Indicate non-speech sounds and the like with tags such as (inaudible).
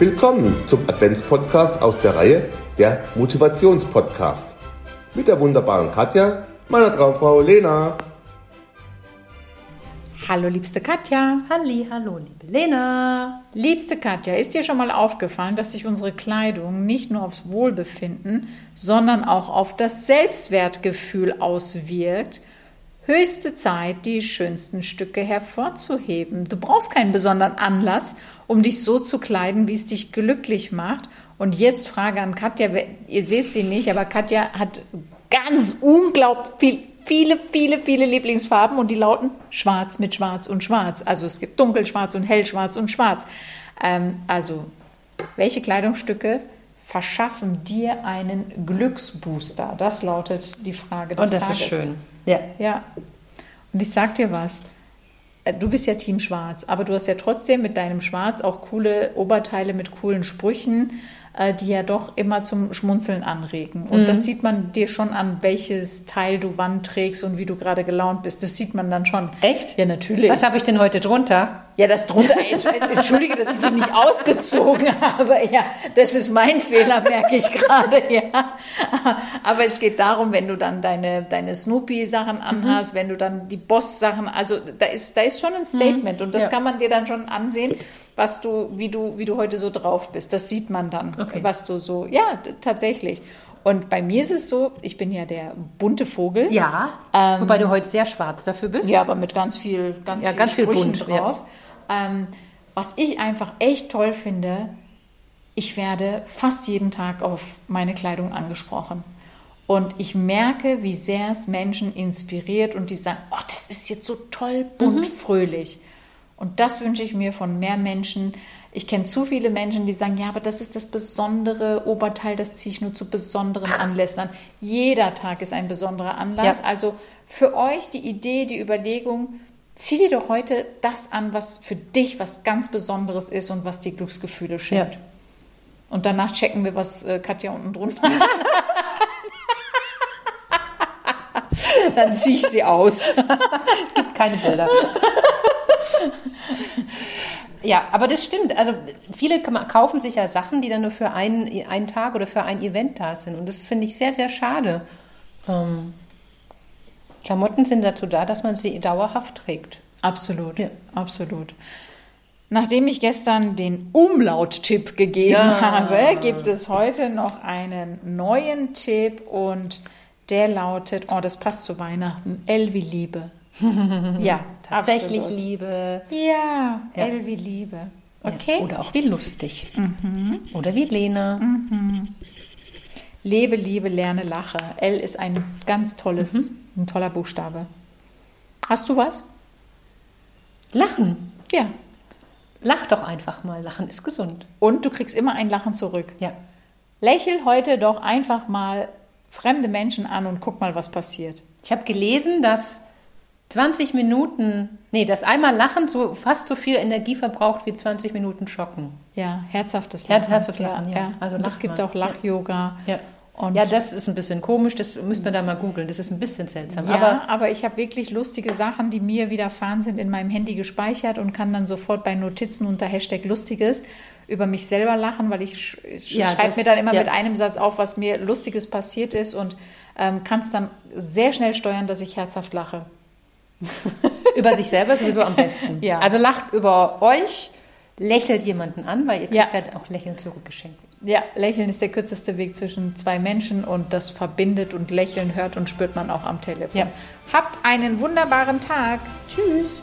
Willkommen zum Adventspodcast aus der Reihe der Motivationspodcast. Mit der wunderbaren Katja, meiner Traumfrau Lena. Hallo, liebste Katja. Halli, hallo, liebe Lena. Liebste Katja, ist dir schon mal aufgefallen, dass sich unsere Kleidung nicht nur aufs Wohlbefinden, sondern auch auf das Selbstwertgefühl auswirkt? Höchste Zeit, die schönsten Stücke hervorzuheben. Du brauchst keinen besonderen Anlass, um dich so zu kleiden, wie es dich glücklich macht. Und jetzt Frage an Katja, ihr seht sie nicht, aber Katja hat ganz unglaublich viel, viele, viele, viele Lieblingsfarben und die lauten schwarz mit schwarz und schwarz. Also es gibt dunkelschwarz und hellschwarz und schwarz. Ähm, also welche Kleidungsstücke verschaffen dir einen Glücksbooster? Das lautet die Frage des Und das Tages. ist schön. Ja. Ja. Und ich sag dir was. Äh, Du bist ja Team Schwarz, aber du hast ja trotzdem mit deinem Schwarz auch coole Oberteile mit coolen Sprüchen, äh, die ja doch immer zum Schmunzeln anregen. Und das sieht man dir schon an, welches Teil du wann trägst und wie du gerade gelaunt bist. Das sieht man dann schon. Echt? Ja, natürlich. Was habe ich denn heute drunter? Ja, das drunter, (laughs) entschuldige, dass ich die nicht ausgezogen (laughs) habe. Ja, das ist mein Fehler, merke ich gerade. Ja. Aber es geht darum, wenn du dann deine, deine Snoopy-Sachen anhast, wenn du dann die Boss-Sachen, also da ist, da ist schon ein Statement und das Ja. kann man dir dann schon ansehen, was du, wie du, wie du heute so drauf bist. Das sieht man dann, Okay. was du so, ja, tatsächlich. Und bei mir ist es so, ich bin ja der bunte Vogel. Ja. Ähm, Wobei du heute sehr schwarz dafür bist. Ja, aber mit ganz viel, ganz Ja, viel, ganz viel bunt, ja. drauf. Ähm, was ich einfach echt toll finde, ich werde fast jeden Tag auf meine Kleidung angesprochen. Und ich merke, wie sehr es Menschen inspiriert und die sagen, oh, das ist jetzt so toll, bunt, fröhlich. Und das wünsche ich mir von mehr Menschen. Ich kenne zu viele Menschen, die sagen, ja, aber das ist das besondere Oberteil, das ziehe ich nur zu besonderen Anlässen an. Jeder Tag ist ein besonderer Anlass. Ja. Also für euch die Idee, die Überlegung, zieh dir doch heute das an, was für dich was ganz Besonderes ist und was dir Glücksgefühle schenkt. Ja. Und danach checken wir, was äh, Katja unten drunter hat. (laughs) Dann ziehe ich sie aus. (laughs) Gibt keine Bilder. Ja, aber das stimmt. Also viele kaufen sich ja Sachen, die dann nur für einen, einen Tag oder für ein Event da sind. Und das finde ich sehr, sehr schade. Ähm, Klamotten sind dazu da, dass man sie dauerhaft trägt. Absolut, Ja. absolut. Nachdem ich gestern den Umlaut-Tipp gegeben Ja. habe, gibt es heute noch einen neuen Tipp und der lautet, oh, das passt zu Weihnachten, wie Liebe. (laughs) ja, Tatsächlich absolut. Liebe. Ja, Ja. L wie Liebe. Okay. Ja, oder auch wie lustig. Oder wie Lena. Lebe, Liebe, lerne, lache. L ist ein ganz tolles, ein toller Buchstabe. Hast du was? Lachen. Ja. Lach doch einfach mal. Lachen ist gesund. Und du kriegst immer ein Lachen zurück. Ja. Lächel heute doch einfach mal fremde Menschen an und guck mal, was passiert. Ich habe gelesen, dass 20 Minuten, nee, dass einmal Lachen so fast so viel Energie verbraucht wie 20 Minuten Schocken. Ja, herzhaftes Lachen. Herzhaftes Lachen, ja. Also Also und es gibt man. auch Lach-Yoga. Ja. Und ja, das ist ein bisschen komisch, das müsste man da mal googeln. Das ist ein bisschen seltsam. Ja, Aber aber, ich habe wirklich lustige Sachen, die mir widerfahren sind, in meinem Handy gespeichert und kann dann sofort bei Notizen unter Hashtag Lustiges über mich selber lachen, weil ich, sch Ja, schreibe mir dann immer ja. mit einem Satz auf, was mir Lustiges passiert ist und ähm, kann es dann sehr schnell steuern, dass ich herzhaft lache. Über sich selber sowieso am besten. Ja. Also lacht über euch, lächelt jemanden an, weil ihr kriegt Ja. halt auch Lächeln zurückgeschenkt. Ja, Lächeln ist der kürzeste Weg zwischen zwei Menschen und das verbindet und Lächeln hört und spürt man auch am Telefon. Ja. Habt einen wunderbaren Tag. Tschüss.